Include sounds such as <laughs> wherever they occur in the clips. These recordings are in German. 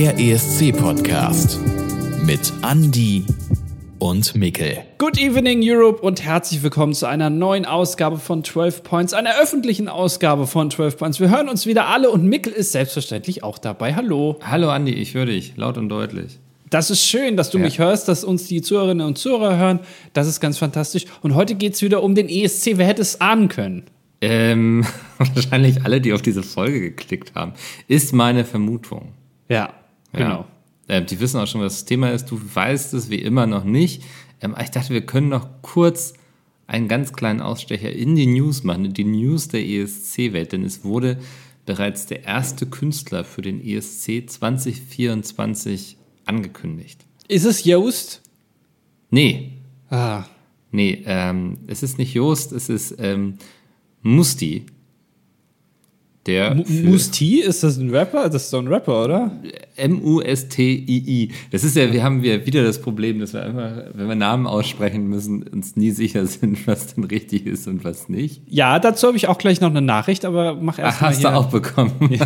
Der ESC-Podcast mit Andy und Mikkel. Good evening Europe und herzlich willkommen zu einer neuen Ausgabe von 12 Points, einer öffentlichen Ausgabe von 12 Points. Wir hören uns wieder alle und Mikkel ist selbstverständlich auch dabei. Hallo. Hallo Andi, ich höre dich laut und deutlich. Das ist schön, dass du Ja. mich hörst, dass uns die Zuhörerinnen und Zuhörer hören. Das ist ganz fantastisch. Und heute geht es wieder um den ESC. Wer hätte es ahnen können? Ähm, <laughs> wahrscheinlich alle, die auf diese Folge geklickt haben, ist meine Vermutung. Ja, genau. Ja. Ähm, die wissen auch schon, was das Thema ist. Du weißt es wie immer noch nicht. Ähm, ich dachte, wir können noch kurz einen ganz kleinen Ausstecher in die News machen, in die News der ESC-Welt, denn es wurde bereits der erste Künstler für den ESC 2024 angekündigt. Ist es Joost? Nee, Ah, Nee, ähm, es ist nicht Joost, es ist ähm, Musti. Der Musti? Ist das ein Rapper? Das ist doch ein Rapper, oder? M-U-S-T-I-I. Das ist ja, wir haben ja wieder das Problem, dass wir einfach, wenn wir Namen aussprechen müssen, uns nie sicher sind, <laughs> was denn richtig ist und was nicht. Ja, dazu habe ich auch gleich noch eine Nachricht, aber mach erst Ach, mal hast du auch bekommen. <laughs>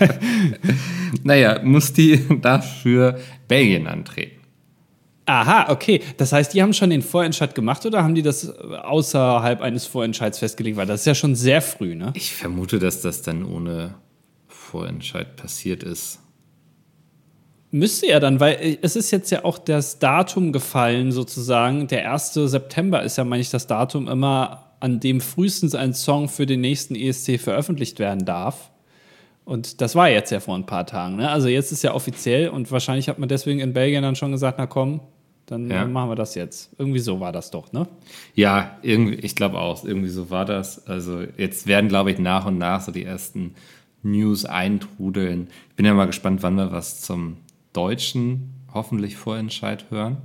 <laughs> naja, Musti darf für Belgien antreten. Aha, okay. Das heißt, die haben schon den Vorentscheid gemacht oder haben die das außerhalb eines Vorentscheids festgelegt? Weil das ist ja schon sehr früh, ne? Ich vermute, dass das dann ohne Vorentscheid passiert ist. Müsste ja dann, weil äh, es ist jetzt ja auch das Datum gefallen, sozusagen. Der 1. September ist ja, meine ich, das Datum immer, an dem frühestens ein Song für den nächsten ESC veröffentlicht werden darf. Und das war jetzt ja vor ein paar Tagen. Ne? Also jetzt ist ja offiziell und wahrscheinlich hat man deswegen in Belgien dann schon gesagt, na komm, dann Ja. äh, machen wir das jetzt. Irgendwie so war das doch, ne? Ja, irgendwie, ich glaube auch, irgendwie so war das. Also jetzt werden, glaube ich, nach und nach so die ersten News eintrudeln. Ich bin ja mal gespannt, wann wir was zum deutschen hoffentlich Vorentscheid hören.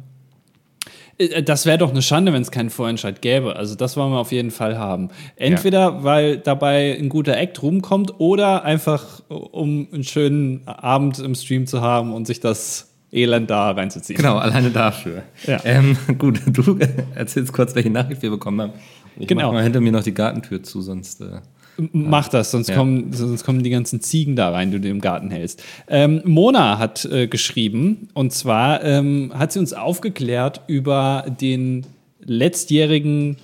Äh, Das wäre doch eine Schande, wenn es keinen Vorentscheid gäbe. Also das wollen wir auf jeden Fall haben. Entweder, weil dabei ein guter Act rumkommt oder einfach, um einen schönen Abend im Stream zu haben und sich das Elend da reinzuziehen. Genau, alleine dafür. Ja. Ähm, gut, du <laughs> erzählst kurz, welche Nachricht wir bekommen haben. Ich Genau. mach mal hinter mir noch die Gartentür zu, sonst. Äh, Mach das, sonst, Ja. kommen, sonst kommen die ganzen Ziegen da rein, die du im Garten hältst. Ähm, Mona hat äh, geschrieben, und zwar ähm, hat sie uns aufgeklärt über den letztjährigen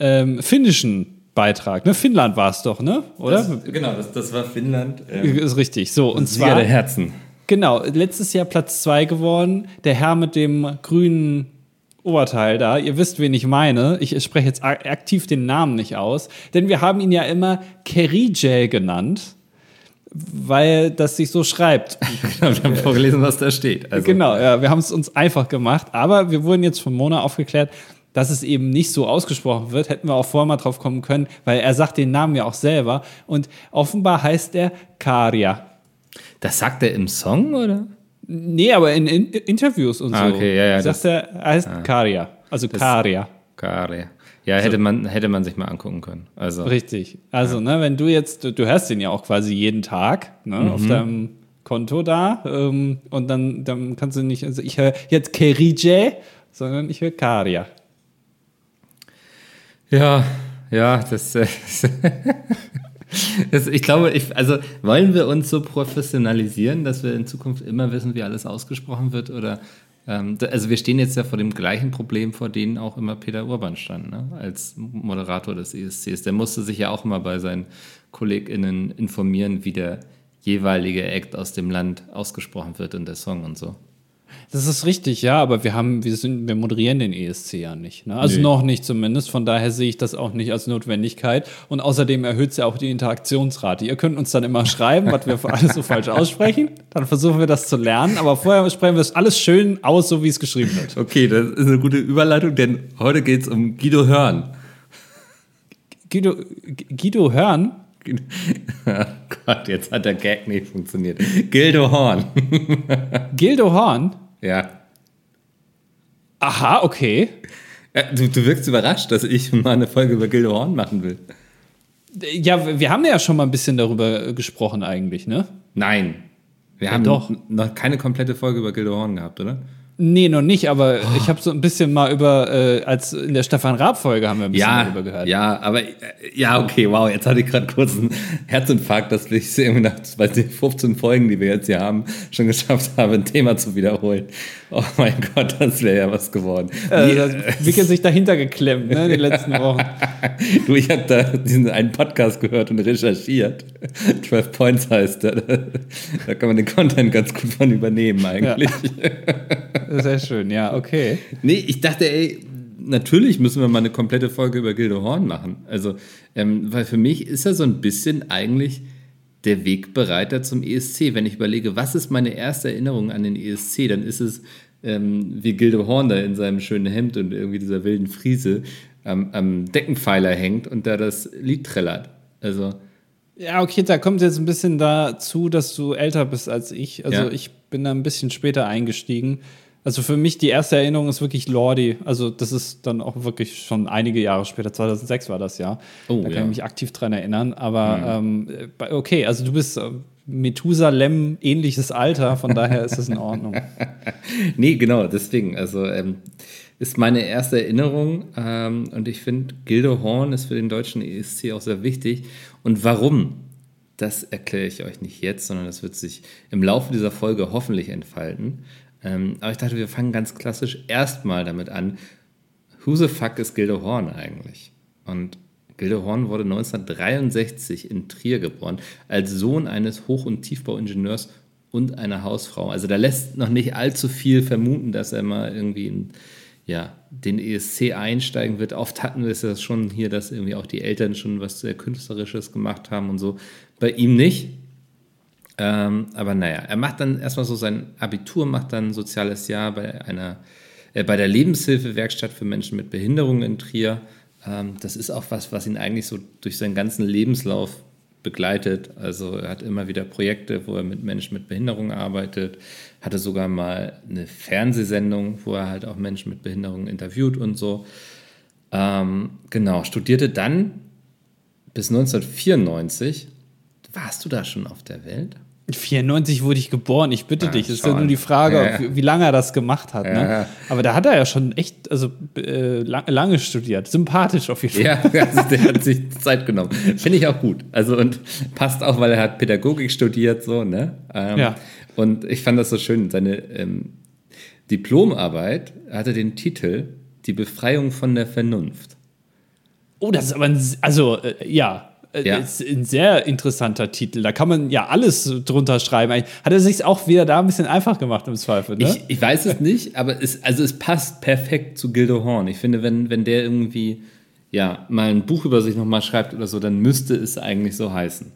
ähm, finnischen Beitrag. Ne? Finnland war es doch, ne? Oder? genau, das, das war Finnland. Ähm, Ist richtig. So, und Sieger zwar. der Herzen. Genau, letztes Jahr Platz zwei geworden. Der Herr mit dem grünen Oberteil da. Ihr wisst, wen ich meine. Ich spreche jetzt ak- aktiv den Namen nicht aus. Denn wir haben ihn ja immer Kerijel genannt, weil das sich so schreibt. <laughs> Genau, wir haben vorgelesen, was da steht. Also, Genau, ja, wir haben es uns einfach gemacht. Aber wir wurden jetzt von Mona aufgeklärt, dass es eben nicht so ausgesprochen wird. Hätten wir auch vorher mal drauf kommen können, weil er sagt den Namen ja auch selber. Und offenbar heißt er Karia. Das sagt er im Song, oder? Nee, aber in, in Interviews und Ah, so. okay, ja, ja, Sagt das- er, er heißt Karia. Also Karia. Kare. Ja, hätte, man, hätte man sich mal angucken können. Also, Richtig. Also, ne, wenn du jetzt, du, du hörst den ja auch quasi jeden Tag ne, auf deinem Konto da ähm, und dann, dann kannst du nicht, also ich höre jetzt Kerije, sondern ich höre Karia. Ja, ja, das, äh, das <laughs> ich glaube, ich, also wollen wir uns so professionalisieren, dass wir in Zukunft immer wissen, wie alles ausgesprochen wird oder ähm, also wir stehen jetzt ja vor dem gleichen Problem, vor denen auch immer Peter Urban stand, ne? als Moderator des ESCs. Der musste sich ja auch immer bei seinen KollegInnen informieren, wie der jeweilige Act aus dem Land ausgesprochen wird und der Song und so. Das ist richtig, ja, aber wir haben, wir sind, wir moderieren den ESC ja nicht. Ne? Also Nee. noch nicht zumindest. Von daher sehe ich das auch nicht als Notwendigkeit. Und außerdem erhöht es ja auch die Interaktionsrate. Ihr könnt uns dann immer schreiben, was wir für alles so falsch aussprechen. Dann versuchen wir das zu lernen. Aber vorher sprechen wir es alles schön aus, so wie es geschrieben wird. Okay, das ist eine gute Überleitung, denn heute geht es um Guido Hörn. Guido, Guido Hörn, <laughs> Gott, jetzt hat der Gag nicht funktioniert. Gildo Horn. <laughs> Gildo Horn. Ja. Aha, okay. Ja, Du, du wirkst überrascht, dass ich mal eine Folge über Gildo Horn machen will. Ja, wir haben ja schon mal ein bisschen darüber gesprochen eigentlich, ne? Nein. Wir haben doch. noch keine komplette Folge über Gildo Horn gehabt, oder? Nee, noch nicht, aber ich habe so ein bisschen mal über, äh, als in der Stefan Raab-Folge haben wir ein bisschen Ja, darüber gehört. ja, aber äh, ja, okay, wow, jetzt hatte ich gerade kurz einen Herzinfarkt, dass ich irgendwie nach weiß nicht, 15 Folgen, die wir jetzt hier haben, schon geschafft habe, ein Thema zu wiederholen. Oh mein Gott, das wäre ja was geworden. Äh, Wie, da hat Wicke sich dahinter geklemmt, ne, die letzten Wochen. <laughs> Du, ich habe da diesen einen Podcast gehört und recherchiert. 12 Points heißt der. Da kann man den Content ganz gut von übernehmen eigentlich. <laughs> Sehr schön, ja, okay. Nee, ich dachte, ey, natürlich müssen wir mal eine komplette Folge über Gildo Horn machen. Also, ähm, weil für mich ist er so ein bisschen eigentlich der Wegbereiter zum ESC. Wenn ich überlege, was ist meine erste Erinnerung an den ESC, dann ist es, ähm, wie Gildo Horn da in seinem schönen Hemd und irgendwie dieser wilden Friese am, am Deckenpfeiler hängt und da das Lied trällert. Also, Ja, okay, da kommt jetzt ein bisschen dazu, dass du älter bist als ich. Also Ja. ich bin da ein bisschen später eingestiegen. Also für mich die erste Erinnerung ist wirklich Lordi. Also das ist dann auch wirklich schon einige Jahre später. 2006 war das ja. Oh, da kann ja. ich mich aktiv dran erinnern. Aber ähm, bei- okay, also du bist äh, Methusalem ähnliches Alter, von daher ist es in Ordnung. <laughs> Nee, genau, deswegen. Also ähm, ist meine erste Erinnerung ähm, und ich finde, Gildo Horn ist für den deutschen ESC auch sehr wichtig. Und warum? Das erkläre ich euch nicht jetzt, sondern das wird sich im Laufe dieser Folge hoffentlich entfalten. Ähm, aber ich dachte, wir fangen ganz klassisch erstmal damit an. Who the fuck ist Gildo Horn eigentlich? Und Gildo Horn wurde 1963 in Trier geboren, als Sohn eines Hoch- und Tiefbauingenieurs und einer Hausfrau. Also da lässt noch nicht allzu viel vermuten, dass er mal irgendwie in ja, den ESC einsteigen wird. Oft hatten wir es ja schon hier, dass irgendwie auch die Eltern schon was sehr Künstlerisches gemacht haben und so. Bei ihm nicht. Ähm, aber naja, er macht dann erstmal so sein Abitur, macht dann ein soziales Jahr bei einer, äh, bei der Lebenshilfewerkstatt für Menschen mit Behinderung in Trier. Ähm, das ist auch was, was ihn eigentlich so durch seinen ganzen Lebenslauf begleitet. Also er hat immer wieder Projekte, wo er mit Menschen mit Behinderung arbeitet, hatte sogar mal eine Fernsehsendung, wo er halt auch Menschen mit Behinderung interviewt und so. Ähm, genau, studierte dann bis 1994. Warst du da schon auf der Welt? 94 wurde ich geboren, ich bitte Ah, dich. Es ist ja nur die Frage, Ja, ob, ja. wie lange er das gemacht hat. Ja, Ne? ja. Aber da hat er ja schon echt, also äh, lang, lange studiert. Sympathisch auf jeden Fall. Ja, also der hat sich Zeit genommen. Finde ich auch gut. Also und passt auch, weil er hat Pädagogik studiert, so, ne? Ähm, Ja. Und ich fand das so schön. Seine ähm, Diplomarbeit hatte den Titel Die Befreiung von der Vernunft. Oh, das ist aber ein, also äh, ja, Ja. ist ein sehr interessanter Titel. Da kann man ja alles drunter schreiben. Hat er sich auch wieder da ein bisschen einfach gemacht im Zweifel, ne? Ich, ich weiß es nicht, aber es, also es passt perfekt zu Gildo Horn. Ich finde, wenn, wenn der irgendwie ja, mal ein Buch über sich nochmal schreibt oder so, dann müsste es eigentlich so heißen.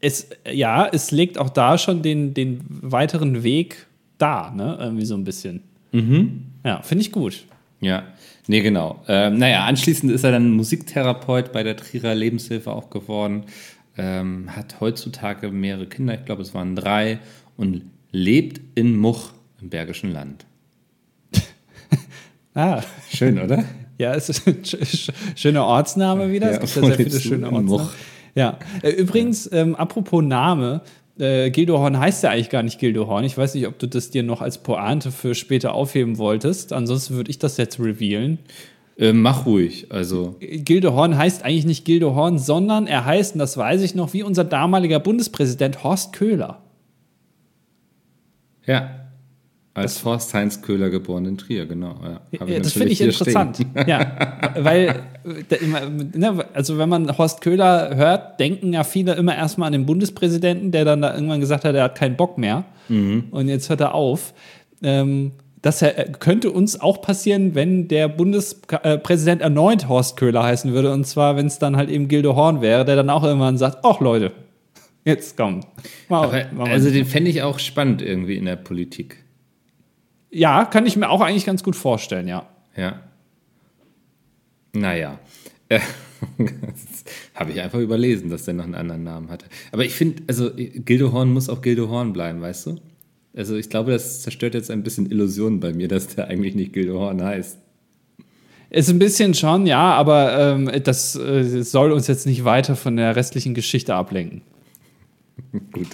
es, ja, es legt auch da schon den, den weiteren Weg da, ne? Irgendwie so ein bisschen. Mhm. Ja, finde ich gut. Ja, nee, genau. Ähm, naja, anschließend ist er dann Musiktherapeut bei der Trierer Lebenshilfe auch geworden, ähm, hat heutzutage mehrere Kinder, ich glaube, es waren drei, und lebt in Much im Bergischen Land. <laughs> Ah, Schön, oder? <laughs> ja, es ist ein sch- sch- schöner Ortsname wieder. Ja, es gibt ja sehr viele schöne Ortsnamen. Ja, äh, übrigens, ähm, apropos Name, äh, Gildehorn heißt ja eigentlich gar nicht Gildehorn. Ich weiß nicht, ob du das dir noch als Pointe für später aufheben wolltest. Ansonsten würde ich das jetzt revealen. Ähm, mach ruhig, also. Gildehorn heißt eigentlich nicht Gildehorn, sondern er heißt, und das weiß ich noch, wie unser damaliger Bundespräsident Horst Köhler. Ja. Als Horst Heinz Köhler geboren in Trier, genau. Ja, Ja, das finde ich interessant. stehen. Ja, weil, ne, also wenn man Horst Köhler hört, denken ja viele immer erstmal an den Bundespräsidenten, der dann da irgendwann gesagt hat, er hat keinen Bock mehr. Mhm. Und jetzt hört er auf. Ähm, das könnte uns auch passieren, wenn der Bundespräsident erneut Horst Köhler heißen würde. Und zwar, wenn es dann halt eben Gildo Horn wäre, der dann auch irgendwann sagt: Ach Leute, jetzt kommt. Mal, mal- also den fände ich auch spannend irgendwie in der Politik. Ja, kann ich mir auch eigentlich ganz gut vorstellen, ja. Ja. Naja. Äh, <laughs> Habe ich einfach überlesen, dass der noch einen anderen Namen hatte. Aber ich finde, also Gildo Horn muss auch Gildo Horn bleiben, weißt du? Also ich glaube, das zerstört jetzt ein bisschen Illusionen bei mir, dass der eigentlich nicht Gildo Horn heißt. Ist ein bisschen schon, ja, aber ähm, das äh, soll uns jetzt nicht weiter von der restlichen Geschichte ablenken. <laughs> Gut,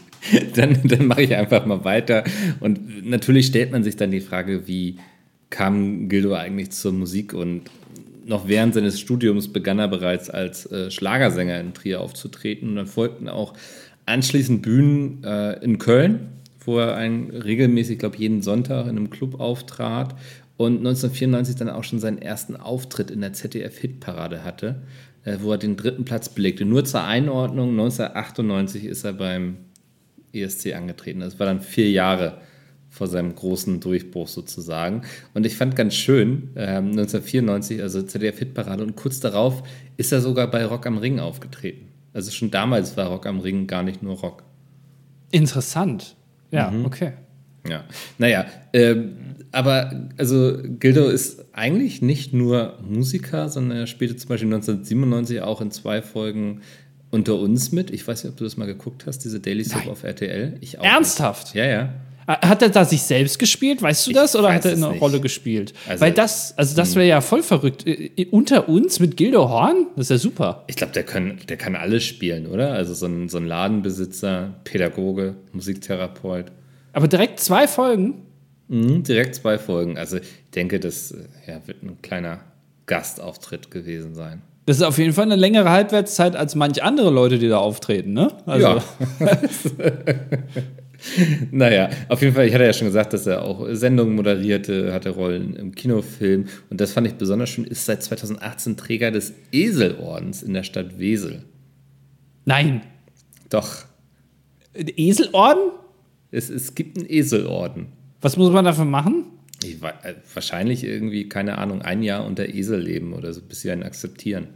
dann, dann mache ich einfach mal weiter. Und natürlich stellt man sich dann die Frage, wie kam Gildo eigentlich zur Musik? Und noch während seines Studiums begann er bereits als äh, Schlagersänger in Trier aufzutreten. Und dann folgten auch anschließend Bühnen äh, in Köln, wo er ein, regelmäßig, glaube jeden Sonntag in einem Club auftrat. Und 1994 dann auch schon seinen ersten Auftritt in der ZDF-Hitparade hatte wo er den dritten Platz belegte. Nur zur Einordnung, 1998 ist er beim ESC angetreten. Das war dann vier Jahre vor seinem großen Durchbruch sozusagen. Und ich fand ganz schön, äh, 1994, also ZDF-Hitparade, und kurz darauf ist er sogar bei Rock am Ring aufgetreten. Also schon damals war Rock am Ring gar nicht nur Rock. Interessant. Ja, mhm. okay. Ja, naja, ähm, aber also Gildo ist eigentlich nicht nur Musiker, sondern er spielte zum Beispiel 1997 auch in zwei Folgen unter uns mit. Ich weiß nicht, ob du das mal geguckt hast, diese Daily Soap auf RTL. Ich auch Ernsthaft? Nicht. Ja, ja. Hat er da sich selbst gespielt, weißt du das? Ich oder hat er eine nicht. Rolle gespielt? Also, Weil das, also das hm. wäre ja voll verrückt. Äh, unter uns mit Gildo Horn? Das ist ja super. Ich glaube, der kann, der kann alles spielen, oder? Also so ein, so ein Ladenbesitzer, Pädagoge, Musiktherapeut. Aber direkt zwei Folgen? Mhm, direkt zwei Folgen. Also ich denke, das ja, wird ein kleiner Gastauftritt gewesen sein. Das ist auf jeden Fall eine längere Halbwertszeit als manch andere Leute, die da auftreten, ne? Also. Ja. <laughs> naja, auf jeden Fall, ich hatte ja schon gesagt, dass er auch Sendungen moderierte, hatte Rollen im Kinofilm. Und das fand ich besonders schön, ist seit 2018 Träger des Eselordens in der Stadt Wesel. Nein. Doch. Eselorden? Es, es gibt einen Eselorden. Was muss man dafür machen? Ich, äh, wahrscheinlich irgendwie, keine Ahnung, ein Jahr unter Esel leben oder so, bis sie einen akzeptieren.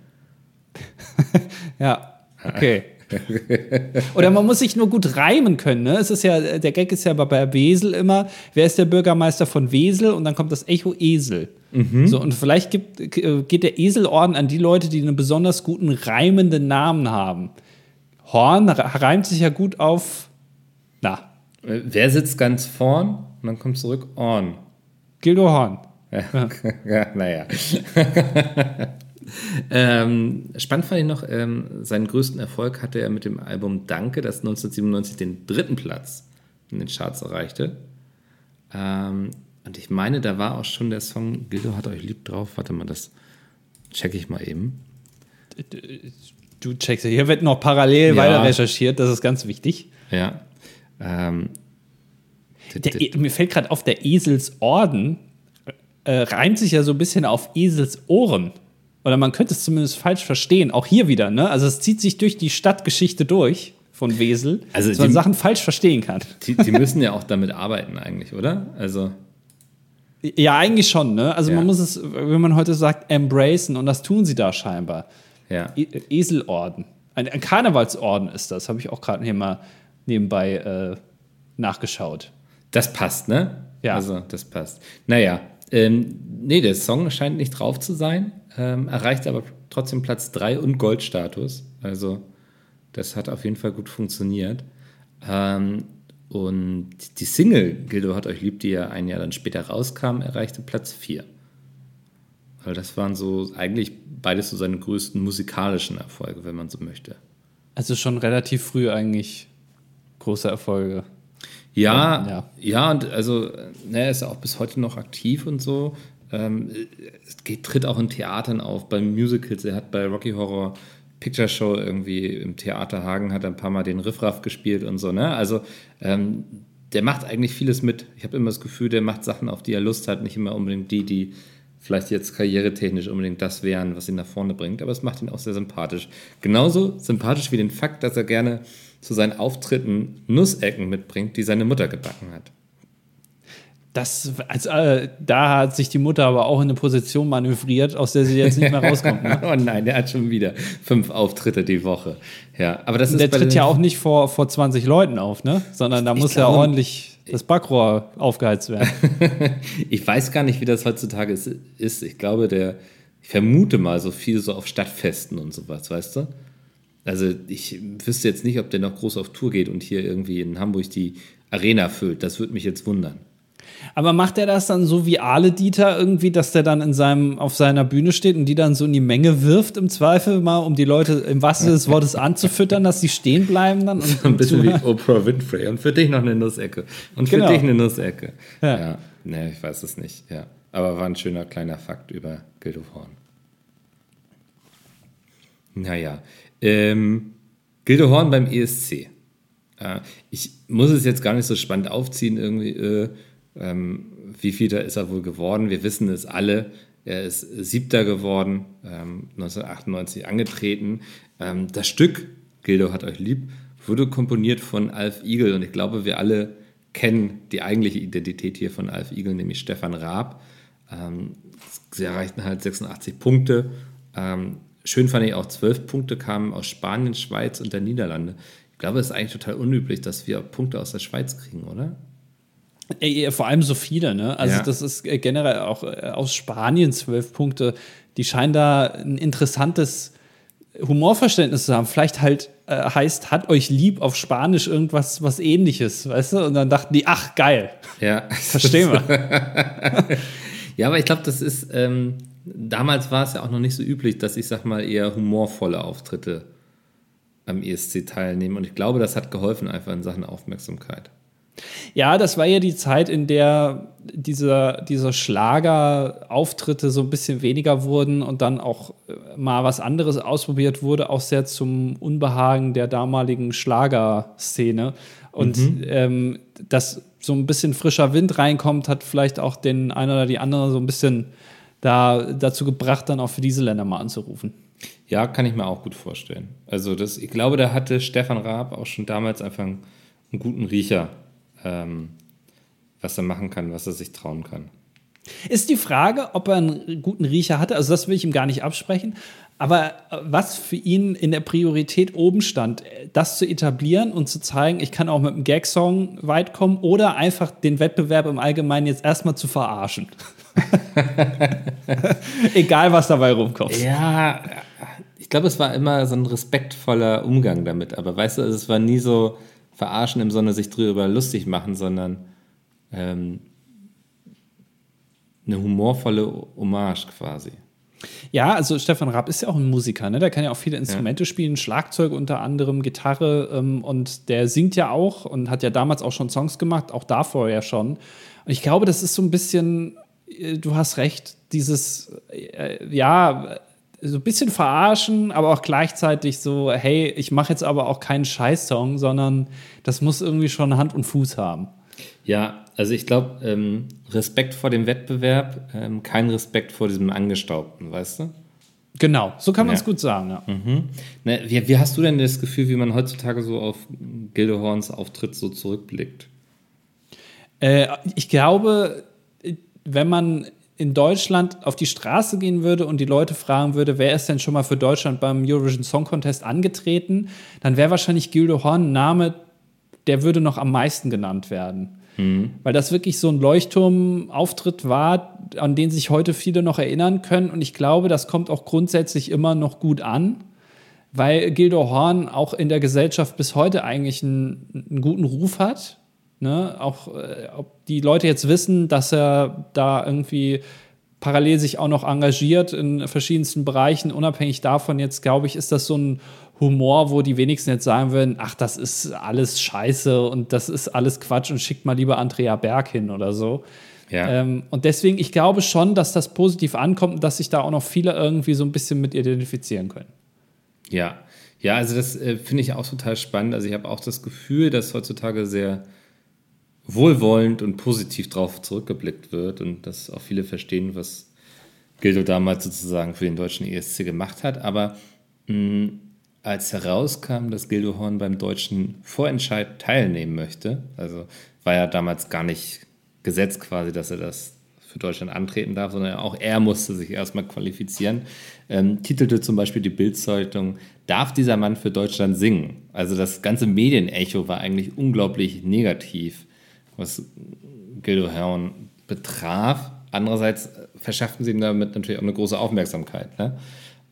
<laughs> ja, okay. <laughs> Oder man muss sich nur gut reimen können. Ne? Es ist ja, der Gag ist ja bei Wesel immer, wer ist der Bürgermeister von Wesel? Und dann kommt das Echo Esel. Mhm. So, und vielleicht gibt, äh, geht der Eselorden an die Leute, die einen besonders guten reimenden Namen haben. Horn reimt sich ja gut auf, wer sitzt ganz vorn? und dann kommt zurück On. Gildo Horn. Ja, ja. <laughs> naja. <laughs> ähm, spannend fand ich noch, ähm, seinen größten Erfolg hatte er mit dem Album Danke, das 1997 den dritten Platz in den Charts erreichte. Ähm, und ich meine, da war auch schon der Song Gildo hat euch lieb drauf. Warte mal, das check ich mal eben. Du checkst, hier wird noch parallel ja. weiter recherchiert, das ist ganz wichtig. Ja. Ähm, der, e- mir fällt gerade auf, der Eselsorden äh, reimt sich ja so ein bisschen auf Eselsohren. Oder man könnte es zumindest falsch verstehen. Auch hier wieder, ne? Also es zieht sich durch die Stadtgeschichte durch von Wesel, also dass man die, Sachen falsch verstehen kann. Die, die, müssen ja auch damit arbeiten eigentlich, oder? Also ja, eigentlich schon, ne? Also ja. man muss es, wenn man heute sagt, embracen und das tun sie da scheinbar. Ja. E Eselorden. Ein, ein, Karnevalsorden ist das, habe ich auch gerade hier mal nebenbei äh, nachgeschaut. Das passt, ne? Ja. Also, das passt. Naja, ähm, nee, der Song scheint nicht drauf zu sein, ähm, erreicht aber trotzdem Platz 3 und Goldstatus. Also, das hat auf jeden Fall gut funktioniert. Ähm, und die Single Gildo hat euch lieb, die ja ein Jahr dann später rauskam, erreichte Platz 4. Weil das waren so eigentlich beides so seine größten musikalischen Erfolge, wenn man so möchte. Also schon relativ früh eigentlich große Erfolge. Ja, ja, ja, und also, ne, er ist auch bis heute noch aktiv und so. Ähm, geht, tritt auch in Theatern auf, bei Musicals. Er hat bei Rocky Horror Picture Show irgendwie im Theater Hagen hat er ein paar Mal den Riffraff gespielt und so, ne? Also, ähm, der macht eigentlich vieles mit. Ich habe immer das Gefühl, der macht Sachen, auf die er Lust hat, nicht immer unbedingt die, die vielleicht jetzt karrieretechnisch unbedingt das wären, was ihn nach vorne bringt, aber es macht ihn auch sehr sympathisch. Genauso sympathisch wie den Fakt, dass er gerne zu seinen Auftritten Nussecken mitbringt, die seine Mutter gebacken hat. Das, also, äh, da hat sich die Mutter aber auch in eine Position manövriert, aus der sie jetzt nicht mehr rauskommt. Ne? <laughs> oh nein, der hat schon wieder fünf Auftritte die Woche. Ja, aber das ist der tritt ja auch nicht vor, vor 20 Leuten auf, ne? sondern da muss ja ordentlich das Backrohr aufgeheizt werden. <laughs> ich weiß gar nicht, wie das heutzutage ist. Ich glaube, der, ich vermute mal so viel so auf Stadtfesten und sowas, weißt du? Also ich wüsste jetzt nicht, ob der noch groß auf Tour geht und hier irgendwie in Hamburg die Arena füllt. Das würde mich jetzt wundern. Aber macht er das dann so wie Ale Dieter irgendwie, dass der dann in seinem, auf seiner Bühne steht und die dann so in die Menge wirft im Zweifel mal, um die Leute im Sinne des Wortes anzufüttern, dass sie stehen bleiben dann? Und, <laughs> ein bisschen wie Oprah Winfrey. Und für dich noch eine Nussecke. Und für genau. dich eine Nussecke. Ja. ja. Nee, ich weiß es nicht. Ja. Aber war ein schöner kleiner Fakt über Gildo Horn. Naja. Ähm, Gildo Horn beim ESC. Äh, ich muss es jetzt gar nicht so spannend aufziehen, irgendwie. Äh, ähm, wie viel da ist er wohl geworden? Wir wissen es alle. Er ist Siebter geworden, ähm, 1998 angetreten. Ähm, das Stück, Gildo hat euch lieb, wurde komponiert von Alf Igel und ich glaube, wir alle kennen die eigentliche Identität hier von Alf Igel, nämlich Stefan Raab. Ähm, sie erreichten halt 86 Punkte. Schön fand ich auch, 12 Punkte kamen aus Spanien, Schweiz und der Niederlande. Ich glaube, es ist eigentlich total unüblich, dass wir Punkte aus der Schweiz kriegen, oder? Vor allem so viele, ne? Also, ja. das ist äh, generell auch äh, aus Spanien zwölf Punkte. Die scheinen da ein interessantes Humorverständnis zu haben. Vielleicht halt äh, heißt, hat euch lieb auf Spanisch irgendwas was ähnliches, weißt du? Und dann dachten die, ach, geil. Ja. Verstehen wir. <laughs> ja, aber ich glaube, das ist, ähm, damals war es ja auch noch nicht so üblich, dass ich sag mal eher humorvolle Auftritte am ESC teilnehmen. Und ich glaube, das hat geholfen einfach in Sachen Aufmerksamkeit. Ja, das war ja die Zeit, in der diese, diese Schlagerauftritte so ein bisschen weniger wurden und dann auch äh, mal was anderes ausprobiert wurde, auch sehr zum Unbehagen der damaligen Schlagerszene. Und mhm. ähm, dass so ein bisschen frischer Wind reinkommt, hat vielleicht auch den einen oder die andere so ein bisschen da, dazu gebracht, dann auch für diese Länder mal anzurufen. Ja, kann ich mir auch gut vorstellen. Also das, ich glaube, da hatte Stefan Raab auch schon damals einfach einen, einen guten Riecher ähm, was er machen kann, was er sich trauen kann. Ist die Frage, ob er einen guten Riecher hatte, also das will ich ihm gar nicht absprechen, aber äh, was für ihn in der Priorität oben stand, das zu etablieren und zu zeigen, ich kann auch mit einem Gag-Song weit kommen oder einfach den Wettbewerb im Allgemeinen jetzt erstmal zu verarschen. <laughs> Egal, was dabei rumkommt. Ja, ich glaube, es war immer so ein respektvoller Umgang damit, aber weißt du, es war nie so, verarschen im Sinne sich darüber lustig machen, sondern ähm, eine humorvolle Hommage quasi. Ja, also Stefan Raab ist ja auch ein Musiker, ne? Der kann ja auch viele Instrumente ja. spielen, Schlagzeug unter anderem, Gitarre ähm, und der singt ja auch und hat ja damals auch schon Songs gemacht, auch davor ja schon. Und ich glaube, das ist so ein bisschen, äh, du hast recht, dieses, äh, ja, so ein bisschen verarschen, aber auch gleichzeitig so, hey, ich mache jetzt aber auch keinen Scheiß-Song, sondern das muss irgendwie schon Hand und Fuß haben. Ja, also ich glaube, ähm, Respekt vor dem Wettbewerb, ähm, kein Respekt vor diesem Angestaubten, weißt du? Genau, so kann man es ja. gut sagen, ja. Mhm. Na, wie, wie, hast du denn das Gefühl, wie man heutzutage so auf Gildehorns Auftritt so zurückblickt? Äh, ich glaube, wenn man in Deutschland auf die Straße gehen würde und die Leute fragen würde, wer ist denn schon mal für Deutschland beim Eurovision Song Contest angetreten, dann wäre wahrscheinlich Gildo Horn ein Name, der würde noch am meisten genannt werden. Mhm. Weil das wirklich so ein Leuchtturmauftritt war, an den sich heute viele noch erinnern können. Und ich glaube, das kommt auch grundsätzlich immer noch gut an, weil Gildo Horn auch in der Gesellschaft bis heute eigentlich einen, einen guten Ruf hat Ne? Auch äh, ob die Leute jetzt wissen, dass er da irgendwie parallel sich auch noch engagiert in verschiedensten Bereichen, unabhängig davon jetzt, glaube ich, ist das so ein Humor, wo die wenigsten jetzt sagen würden, ach, das ist alles scheiße und das ist alles Quatsch und schickt mal lieber Andrea Berg hin oder so. Ja. Ähm, und deswegen, ich glaube schon, dass das positiv ankommt und dass sich da auch noch viele irgendwie so ein bisschen mit identifizieren können. Ja, ja, also das äh, finde ich auch total spannend. Also ich habe auch das Gefühl, dass heutzutage sehr wohlwollend und positiv drauf zurückgeblickt wird und dass auch viele verstehen, was Gildo damals sozusagen für den deutschen ESC gemacht hat. Aber mh, mm, als herauskam, dass Gildo Horn beim deutschen Vorentscheid teilnehmen möchte, also war ja damals gar nicht gesetzt quasi, dass er das für Deutschland antreten darf, sondern auch er musste sich erstmal qualifizieren, ähm, titelte zum Beispiel die Bildzeitung, darf dieser Mann für Deutschland singen? Also das ganze Medienecho war eigentlich unglaublich negativ was Gildo Herrn betraf. Andererseits verschafften sie ihm damit natürlich auch eine große Aufmerksamkeit. Ne?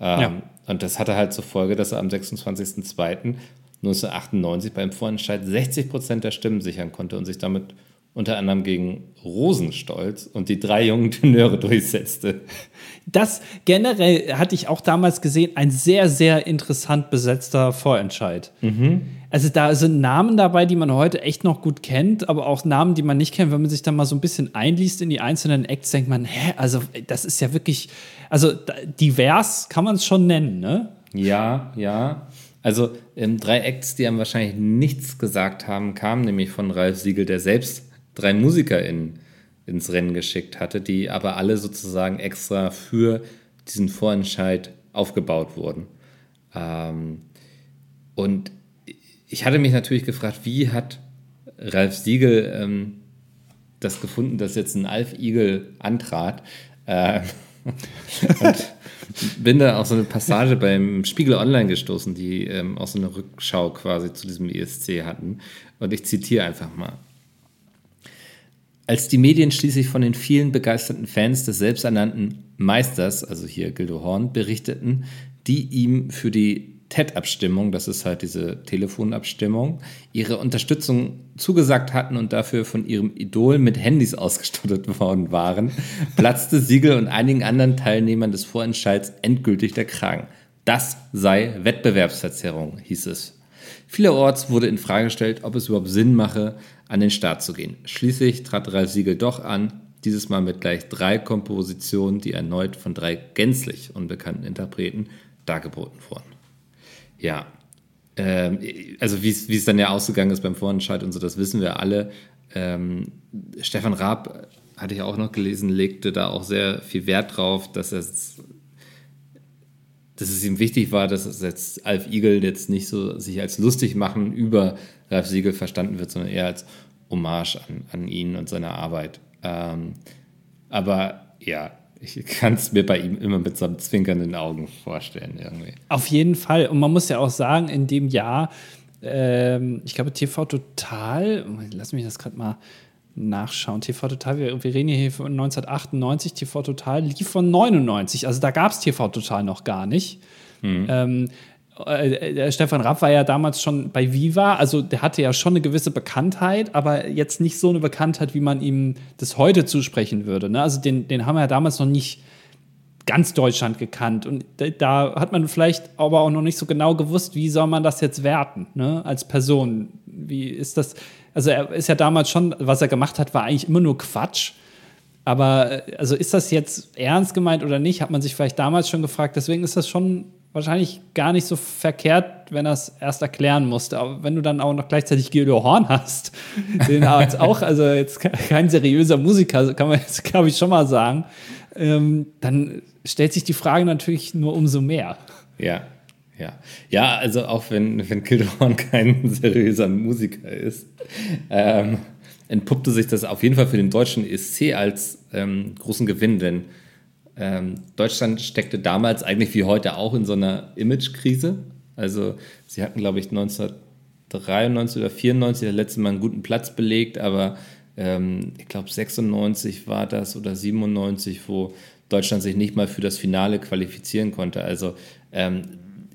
Ähm, ja. Und das hatte halt zur Folge, dass er am 26.02.1998 beim Vorentscheid 60 Prozent der Stimmen sichern konnte und sich damit unter anderem gegen Rosenstolz und die drei jungen Tenöre durchsetzte. Das generell hatte ich auch damals gesehen, ein sehr, sehr interessant besetzter Vorentscheid. Mhm. Also da sind Namen dabei, die man heute echt noch gut kennt, aber auch Namen, die man nicht kennt. Wenn man sich da mal so ein bisschen einliest in die einzelnen Acts, denkt man, hä, also das ist ja wirklich, also divers kann man es schon nennen, ne? Ja, ja. Also ähm, drei Acts, die einem wahrscheinlich nichts gesagt haben, kamen nämlich von Ralf Siegel, der selbst drei MusikerInnen ins Rennen geschickt hatte, die aber alle sozusagen extra für diesen Vorentscheid aufgebaut wurden. Ähm, und ich hatte mich natürlich gefragt, wie hat Ralf Siegel ähm, das gefunden, dass jetzt ein Alf Igel antrat. Äh, <laughs> und bin da auf so eine Passage beim Spiegel Online gestoßen, die ähm, auch so eine Rückschau quasi zu diesem ESC hatten. Und ich zitiere einfach mal. Als die Medien schließlich von den vielen begeisterten Fans des selbsternannten Meisters, also hier Gildo Horn, berichteten, die ihm für die TED-Abstimmung, das ist halt diese Telefonabstimmung, ihre Unterstützung zugesagt hatten und dafür von ihrem Idol mit Handys ausgestattet worden waren, <laughs> platzte Siegel und einigen anderen Teilnehmern des Vorentscheids endgültig der Kragen. Das sei Wettbewerbsverzerrung, hieß es. Vielerorts wurde in Frage gestellt, ob es überhaupt Sinn mache, an den Start zu gehen. Schließlich trat Ralf Siegel doch an, dieses Mal mit gleich drei Kompositionen, die erneut von drei gänzlich unbekannten Interpreten dargeboten wurden. Ja, ähm, also wie es dann ja ausgegangen ist beim Vorentscheid und so, das wissen wir alle. Ähm, Stefan Raab, hatte ich auch noch gelesen, legte da auch sehr viel Wert drauf, dass es, dass es ihm wichtig war, dass jetzt Alf Igel jetzt nicht so sich als lustig machen über Ralf Siegel verstanden wird, sondern eher als Hommage an, an ihn und seine Arbeit. Ähm, aber ja, ich <laughs> kann es mir bei ihm immer mit so einem zwinkernden Augen vorstellen irgendwie. Auf jeden Fall. Und man muss ja auch sagen, in dem Jahr, ähm, ich glaube, TV Total, lass mich das gerade mal nachschauen. TV Total, wir, wir reden hier von 1998, TV Total lief von 99. Also da gab es TV Total noch gar nicht. Mhm. Ähm, äh, der Stefan Rapp war ja damals schon bei Viva, also der hatte ja schon eine gewisse Bekanntheit, aber jetzt nicht so eine Bekanntheit, wie man ihm das heute zusprechen würde. Ne? Also den, den haben wir ja damals noch nicht ganz Deutschland gekannt. Und da hat man vielleicht aber auch noch nicht so genau gewusst, wie soll man das jetzt werten, ne? als Person. Wie ist das? Also er ist ja damals schon, was er gemacht hat, war eigentlich immer nur Quatsch. Aber äh, also ist das jetzt ernst gemeint oder nicht, hat man sich vielleicht damals schon gefragt. Deswegen ist das schon wahrscheinlich gar nicht so verkehrt, wenn er es erst erklären musste. Aber wenn du dann auch noch gleichzeitig Guido Horn hast, <laughs> den jetzt auch, also jetzt kein seriöser Musiker, kann man jetzt, glaube ich, schon mal sagen, ähm, dann stellt sich die Frage natürlich nur umso mehr. Ja, ja. Ja, also auch wenn, wenn Horn <laughs> kein seriöser Musiker ist, ähm, entpuppte sich das auf jeden Fall für den deutschen ESC als ähm, großen Gewinn, denn ähm, Deutschland steckte damals eigentlich wie heute auch in so einer Imagekrise. Also sie hatten, glaube ich, 1993 oder 94 das letzte Mal einen guten Platz belegt, aber ähm, ich glaube 96 war das oder 97, wo Deutschland sich nicht mal für das Finale qualifizieren konnte. Also ähm,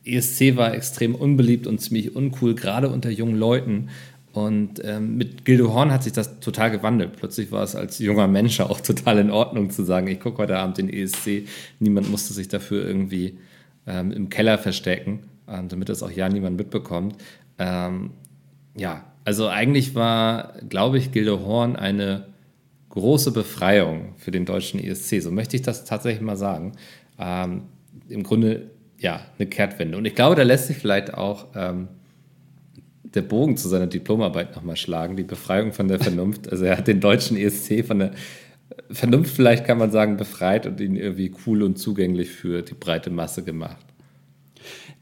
ESC war extrem unbeliebt und ziemlich uncool, gerade unter jungen Leuten. Und ähm, mit Gildo Horn hat sich das total gewandelt. Plötzlich war es als junger Mensch auch <laughs> total in Ordnung zu sagen, ich gucke heute Abend den ESC. Niemand musste sich dafür irgendwie ähm, im Keller verstecken, äh, damit das auch ja niemand mitbekommt. Ähm, ja, also eigentlich war, glaube ich, Gildo Horn eine große Befreiung für den deutschen ESC. So möchte ich das tatsächlich mal sagen. Ähm, Im Grunde, ja, eine Kehrtwende. Und ich glaube, da lässt sich vielleicht auch ähm, der Bogen zu seiner Diplomarbeit nochmal schlagen, die Befreiung von der Vernunft. Also er hat den deutschen ESC von der Vernunft vielleicht kann man sagen befreit und ihn irgendwie cool und zugänglich für die breite Masse gemacht.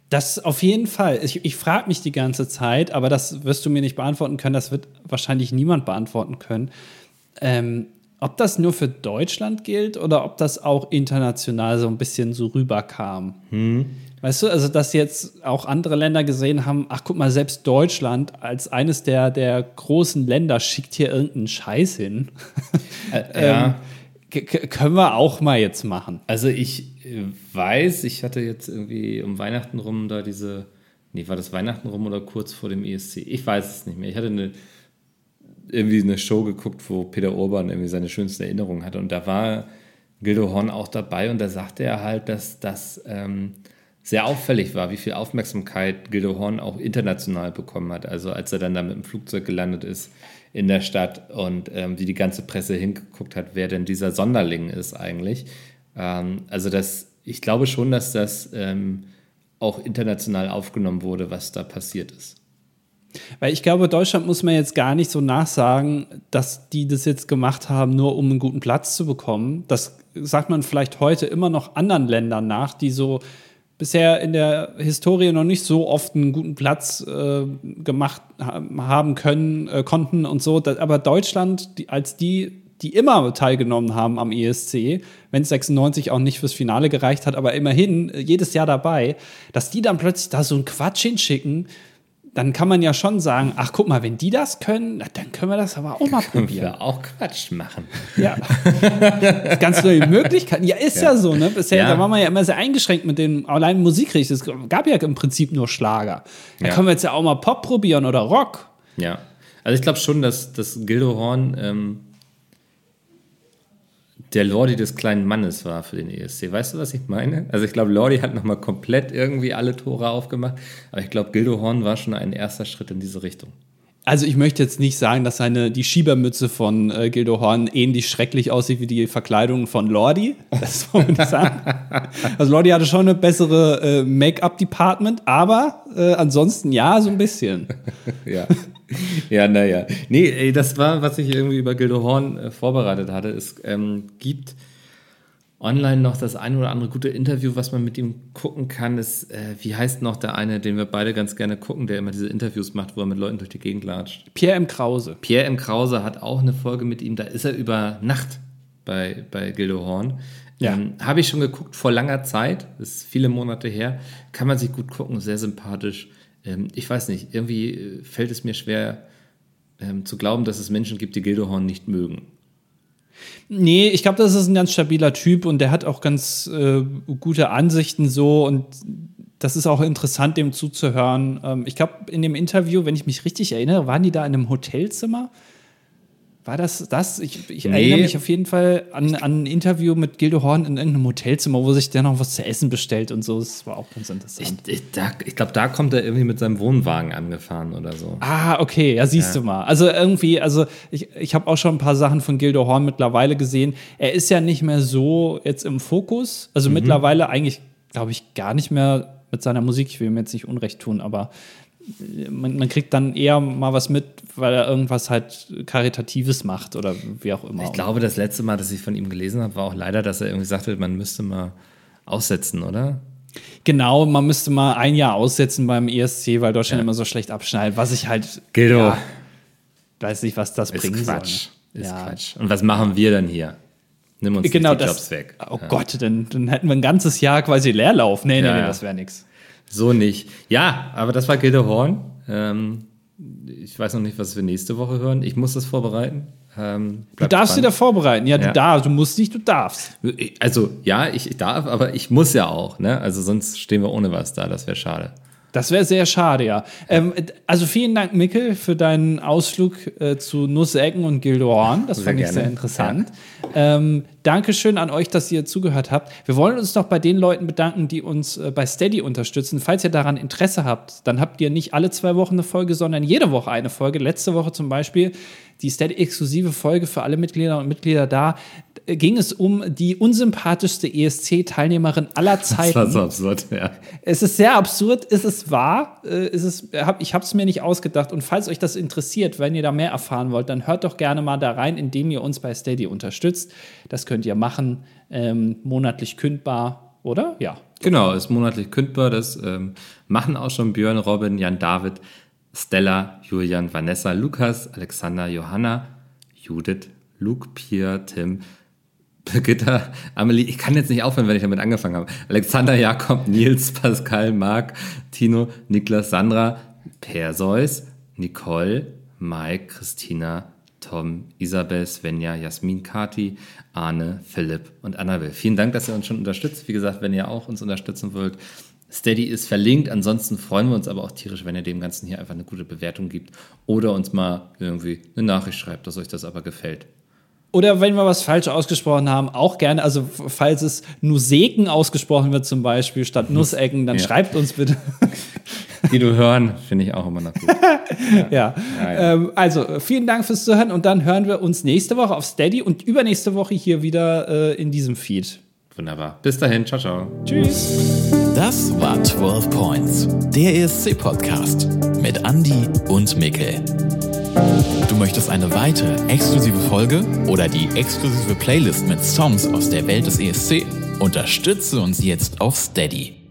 Das auf jeden Fall. Ich, ich frage mich die ganze Zeit, aber das wirst du mir nicht beantworten können. Das wird wahrscheinlich niemand beantworten können. Ähm, ob das nur für Deutschland gilt oder ob das auch international so ein bisschen so rüberkam. Hm. Weißt du, also dass jetzt auch andere Länder gesehen haben, ach guck mal, selbst Deutschland als eines der, der großen Länder schickt hier irgendeinen Scheiß hin. <laughs> Äh, ja. ähm, können wir auch mal jetzt machen. Also ich äh, weiß, ich hatte jetzt irgendwie um Weihnachten rum da diese, nee, war das Weihnachten rum oder kurz vor dem ESC? Ich weiß es nicht mehr. Ich hatte eine irgendwie eine Show geguckt, wo Peter Urban irgendwie seine schönsten Erinnerungen hatte. Und da war Gildo Horn auch dabei und da sagte er halt, dass das ähm, sehr auffällig war, wie viel Aufmerksamkeit Gildo Horn auch international bekommen hat. Also als er dann da mit dem Flugzeug gelandet ist in der Stadt und ähm, wie die ganze Presse hingeguckt hat, wer denn dieser Sonderling ist eigentlich. Ähm, also das, ich glaube schon, dass das ähm, auch international aufgenommen wurde, was da passiert ist. Weil ich glaube, Deutschland muss man jetzt gar nicht so nachsagen, dass die das jetzt gemacht haben, nur um einen guten Platz zu bekommen. Das sagt man vielleicht heute immer noch anderen Ländern nach, die so bisher in der Historie noch nicht so oft einen guten Platz äh, gemacht haben können, äh, konnten und so. Aber Deutschland, als die, die immer teilgenommen haben am ESC, wenn es 96 auch nicht fürs Finale gereicht hat, aber immerhin äh, jedes Jahr dabei, dass die dann plötzlich da so einen Quatsch hinschicken, dann kann man ja schon sagen, ach guck mal, wenn die das können, dann können wir das aber auch mal <laughs> probieren. Können wir auch Quatsch machen. Ja. <laughs> Ganz neue Möglichkeiten. Ja, ist ja, ja so, ne? Bisher, ja. da war man ja immer sehr eingeschränkt mit dem allein Musikricht. Es gab ja im Prinzip nur Schlager. Da ja. können wir jetzt ja auch mal Pop probieren oder Rock. Ja. Also ich glaube schon, dass, dass Gildo Horn ähm, der Lordi des kleinen Mannes war für den ESC. Weißt du, was ich meine? Also ich glaube, Lordi hat nochmal komplett irgendwie alle Tore aufgemacht, aber ich glaube, Gildo Horn war schon ein erster Schritt in diese Richtung. Also ich möchte jetzt nicht sagen, dass seine, die Schiebermütze von äh, Gildo Horn ähnlich schrecklich aussieht wie die Verkleidung von Lordi. Das wollen wir nicht sagen. Also Lordi hatte schon eine bessere äh, Make-up-Department, aber äh, ansonsten ja, so ein bisschen. <laughs> ja. Ja, naja. Nee, ey, das war, was ich irgendwie über Gildo Horn äh, vorbereitet hatte. Es ähm, gibt online noch das ein oder andere gute Interview, was man mit ihm gucken kann. Ist, äh, wie heißt noch der eine, den wir beide ganz gerne gucken, der immer diese Interviews macht, wo er mit Leuten durch die Gegend latscht? Pierre M. Krause. Pierre M. Krause hat auch eine Folge mit ihm. Da ist er über Nacht bei, bei Gildo Horn. Ja. Ähm, Habe ich schon geguckt vor langer Zeit, das ist viele Monate her. Kann man sich gut gucken, sehr sympathisch. Ähm, ich weiß nicht, irgendwie äh, fällt es mir schwer ähm, zu glauben, dass es Menschen gibt, die Gildo Horn nicht mögen. Nee, ich glaube, das ist ein ganz stabiler Typ und der hat auch ganz äh, gute Ansichten so und das ist auch interessant, dem zuzuhören. Ähm, ich glaube, in dem Interview, wenn ich mich richtig erinnere, waren die da in einem Hotelzimmer war das das? Ich, ich nee. erinnere mich auf jeden Fall an, an ein Interview mit Gildo Horn in irgendeinem Hotelzimmer, wo sich der noch was zu essen bestellt und so. Das war auch ganz interessant. Ich, ich, ich glaube, da kommt er irgendwie mit seinem Wohnwagen angefahren oder so. Ah, okay, ja, siehst ja. du mal. Also irgendwie, also ich, ich habe auch schon ein paar Sachen von Gildo Horn mittlerweile gesehen. Er ist ja nicht mehr so jetzt im Fokus. Also mhm. mittlerweile eigentlich, glaube ich, gar nicht mehr mit seiner Musik. Ich will ihm jetzt nicht Unrecht tun, aber man, man, kriegt dann eher mal was mit, weil er irgendwas halt Karitatives macht oder wie auch immer. Ich glaube, das letzte Mal, dass ich von ihm gelesen habe, war auch leider, dass er irgendwie sagte, man müsste mal aussetzen, oder? Genau, man müsste mal ein Jahr aussetzen beim ESC, weil Deutschland ja. immer so schlecht abschneidet, was ich halt. Gildo. Ja, weiß nicht, was das ist bringen Quatsch. soll. Ist ja. Quatsch. Und was machen wir dann hier? Nimm uns genau die Jobs weg. Oh ja. Gott, dann, dann hätten wir ein ganzes Jahr quasi Leerlauf. Nee, nee, nee, das wäre nichts. So nicht. Ja, aber das war Gilde Horn. Ähm, ich weiß noch nicht, was wir nächste Woche hören. Ich muss das vorbereiten. Ähm, du darfst spannend. wieder vorbereiten. Ja, du ja. darfst. Du musst nicht, du darfst. Also, ja, ich darf, aber ich muss ja auch. Ne? Also, sonst stehen wir ohne was da. Das wäre schade. Das wäre sehr schade, ja. Ähm, also vielen Dank, Mickel, für deinen Ausflug äh, zu Nussecken und Gildorn. Das sehr fand ich gerne. sehr interessant. Ja. Ähm, Dankeschön an euch, dass ihr zugehört habt. Wir wollen uns noch bei den Leuten bedanken, die uns äh, bei Steady unterstützen. Falls ihr daran Interesse habt, dann habt ihr nicht alle zwei Wochen eine Folge, sondern jede Woche eine Folge. Letzte Woche zum Beispiel die Steady-exklusive Folge für alle Mitglieder und Mitglieder da ging es um die unsympathischste ESC-Teilnehmerin aller Zeiten. Das war so absurd, ja. Es ist sehr absurd, ist es wahr, äh, ist es, ich habe es mir nicht ausgedacht. Und falls euch das interessiert, wenn ihr da mehr erfahren wollt, dann hört doch gerne mal da rein, indem ihr uns bei Steady unterstützt. Das könnt ihr machen, ähm, monatlich kündbar, oder? Ja. Genau, ist monatlich kündbar. Das ähm, machen auch schon Björn, Robin, Jan David, Stella, Julian, Vanessa, Lukas, Alexander, Johanna, Judith, Luke, Pierre, Tim, Birgitta, Amelie, ich kann jetzt nicht aufhören, wenn ich damit angefangen habe. Alexander, Jakob, Nils, Pascal, Marc, Tino, Niklas, Sandra, Perseus, Nicole, Mike, Christina, Tom, Isabel, Svenja, Jasmin, Kati, Arne, Philipp und Annabel. Vielen Dank, dass ihr uns schon unterstützt. Wie gesagt, wenn ihr auch uns unterstützen wollt, Steady ist verlinkt. Ansonsten freuen wir uns aber auch tierisch, wenn ihr dem Ganzen hier einfach eine gute Bewertung gibt oder uns mal irgendwie eine Nachricht schreibt, dass euch das aber gefällt. Oder wenn wir was falsch ausgesprochen haben, auch gerne. Also, falls es Nuseken ausgesprochen wird, zum Beispiel, statt Nussecken, dann <laughs> Ja. schreibt uns bitte. <laughs> Die du hören, finde ich auch immer noch gut. <laughs> ja. Ja, ja. Ähm, also, vielen Dank fürs Zuhören und dann hören wir uns nächste Woche auf Steady und übernächste Woche hier wieder äh, in diesem Feed. Wunderbar. Bis dahin. Ciao, ciao. Tschüss. Das war 12 Points, der ESC-Podcast mit Andy und Mikkel. Du möchtest eine weitere exklusive Folge oder die exklusive Playlist mit Songs aus der Welt des ESC? Unterstütze uns jetzt auf Steady.